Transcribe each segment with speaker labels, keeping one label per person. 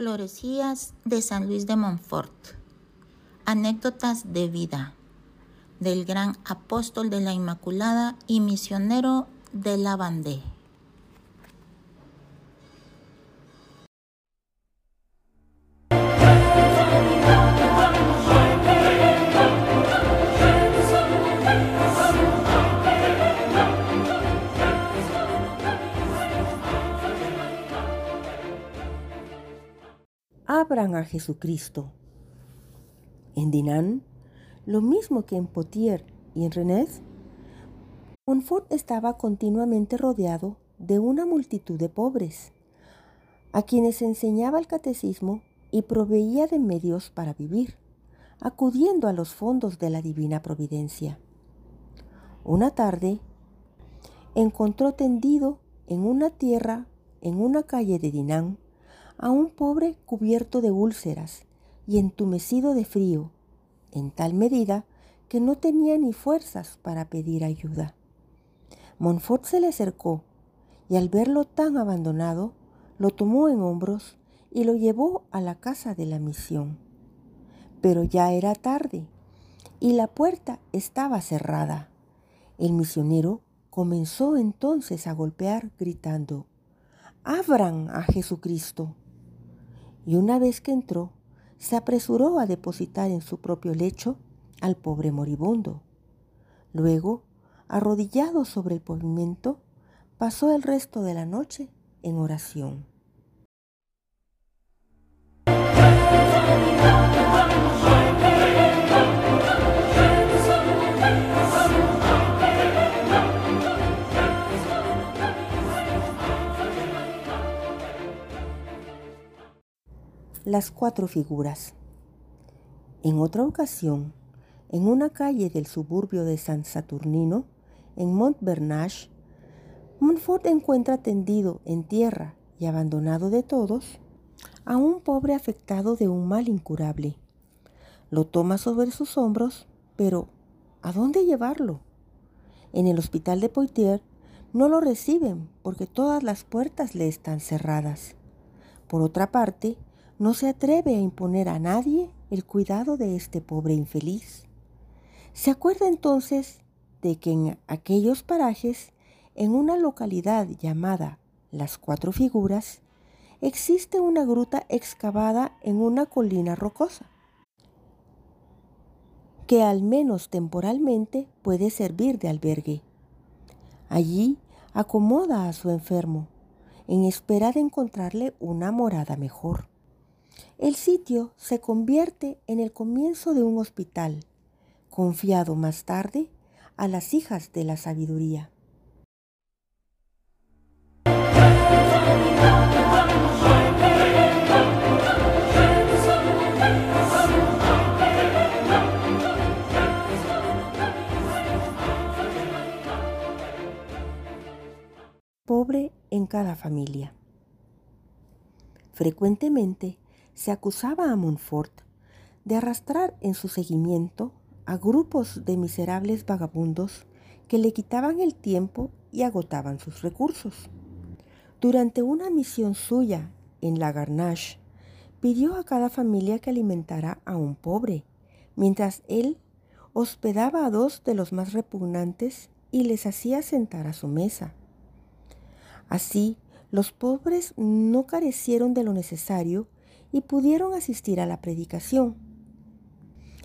Speaker 1: Florecías de San Luis de Montfort. Anécdotas de vida del gran apóstol de la Inmaculada y misionero de la Bandé.
Speaker 2: A Jesucristo. En Dinan, lo mismo que en Potier y en Rennes, Montfort estaba continuamente rodeado de una multitud de pobres, a quienes enseñaba el catecismo y proveía de medios para vivir, acudiendo a los fondos de la divina providencia. Una tarde, encontró tendido en una tierra en una calle de Dinan a un pobre cubierto de úlceras y entumecido de frío, en tal medida que no tenía ni fuerzas para pedir ayuda. Montfort se le acercó y al verlo tan abandonado, lo tomó en hombros y lo llevó a la casa de la misión. Pero ya era tarde y la puerta estaba cerrada. El misionero comenzó entonces a golpear gritando, Abran a Jesucristo y una vez que entró, se apresuró a depositar en su propio lecho al pobre moribundo. Luego, arrodillado sobre el pavimento, pasó el resto de la noche en oración. Las cuatro figuras. En otra ocasión, en una calle del suburbio de San Saturnino, en Montbernage, Montfort encuentra tendido en tierra y abandonado de todos a un pobre afectado de un mal incurable. Lo toma sobre sus hombros, pero ¿a dónde llevarlo? En el hospital de Poitiers no lo reciben porque todas las puertas le están cerradas. Por otra parte, no se atreve a imponer a nadie el cuidado de este pobre infeliz. Se acuerda entonces de que en aquellos parajes, en una localidad llamada Las Cuatro Figuras, existe una gruta excavada en una colina rocosa, que al menos temporalmente puede servir de albergue. Allí acomoda a su enfermo, en espera de encontrarle una morada mejor. El sitio se convierte en el comienzo de un hospital, confiado más tarde a las hijas de la sabiduría. Pobre en cada familia. Frecuentemente se acusaba a Montfort de arrastrar en su seguimiento a grupos de miserables vagabundos que le quitaban el tiempo y agotaban sus recursos. Durante una misión suya en la Garnache, pidió a cada familia que alimentara a un pobre, mientras él hospedaba a dos de los más repugnantes y les hacía sentar a su mesa. Así, los pobres no carecieron de lo necesario y pudieron asistir a la predicación.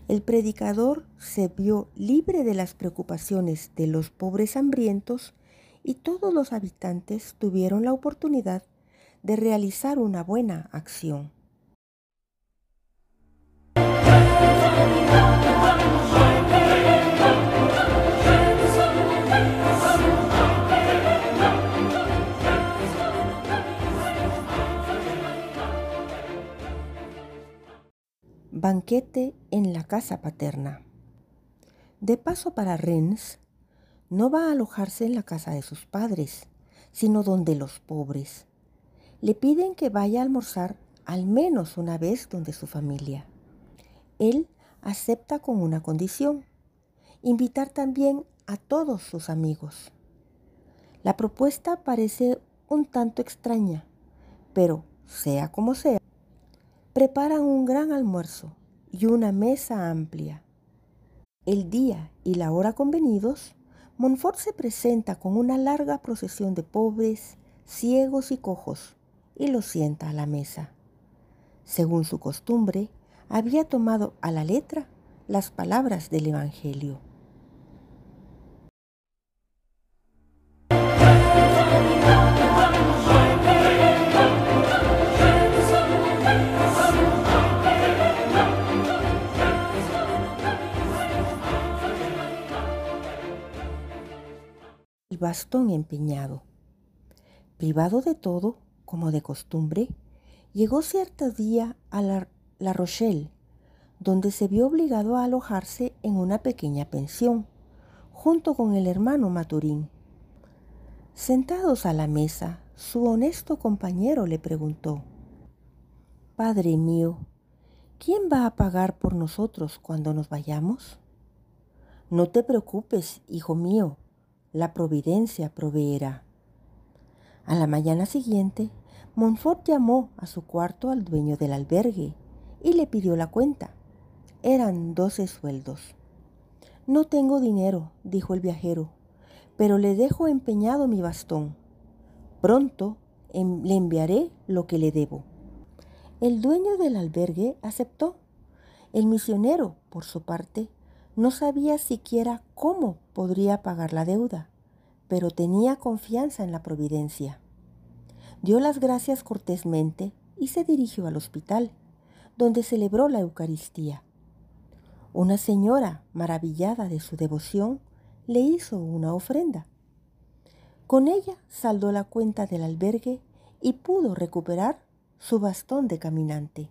Speaker 2: El predicador se vio libre de las preocupaciones de los pobres hambrientos y todos los habitantes tuvieron la oportunidad de realizar una buena acción. Banquete en la casa paterna. De paso para Rennes, no va a alojarse en la casa de sus padres, sino donde los pobres. Le piden que vaya a almorzar al menos una vez donde su familia. Él acepta con una condición, invitar también a todos sus amigos. La propuesta parece un tanto extraña, pero sea como sea, preparan un gran almuerzo y una mesa amplia. El día y la hora convenidos, Montfort se presenta con una larga procesión de pobres, ciegos y cojos y los sienta a la mesa. Según su costumbre, había tomado a la letra las palabras del Evangelio. El bastón empeñado. Privado de todo, como de costumbre, llegó cierto día a la, la Rochelle, donde se vio obligado a alojarse en una pequeña pensión, junto con el hermano Maturín. Sentados a la mesa, su honesto compañero le preguntó, Padre mío, ¿quién va a pagar por nosotros cuando nos vayamos? No te preocupes, hijo mío, la providencia proveerá. A la mañana siguiente, Montfort llamó a su cuarto al dueño del albergue y le pidió la cuenta. Eran doce sueldos. No tengo dinero, dijo el viajero, pero le dejo empeñado mi bastón. Pronto le enviaré lo que le debo. El dueño del albergue aceptó. El misionero, por su parte, no sabía siquiera cómo podría pagar la deuda, pero tenía confianza en la providencia dio las gracias cortésmente y se dirigió al hospital, donde celebró la Eucaristía. Una señora, maravillada de su devoción, le hizo una ofrenda. Con ella saldó la cuenta del albergue y pudo recuperar su bastón de caminante.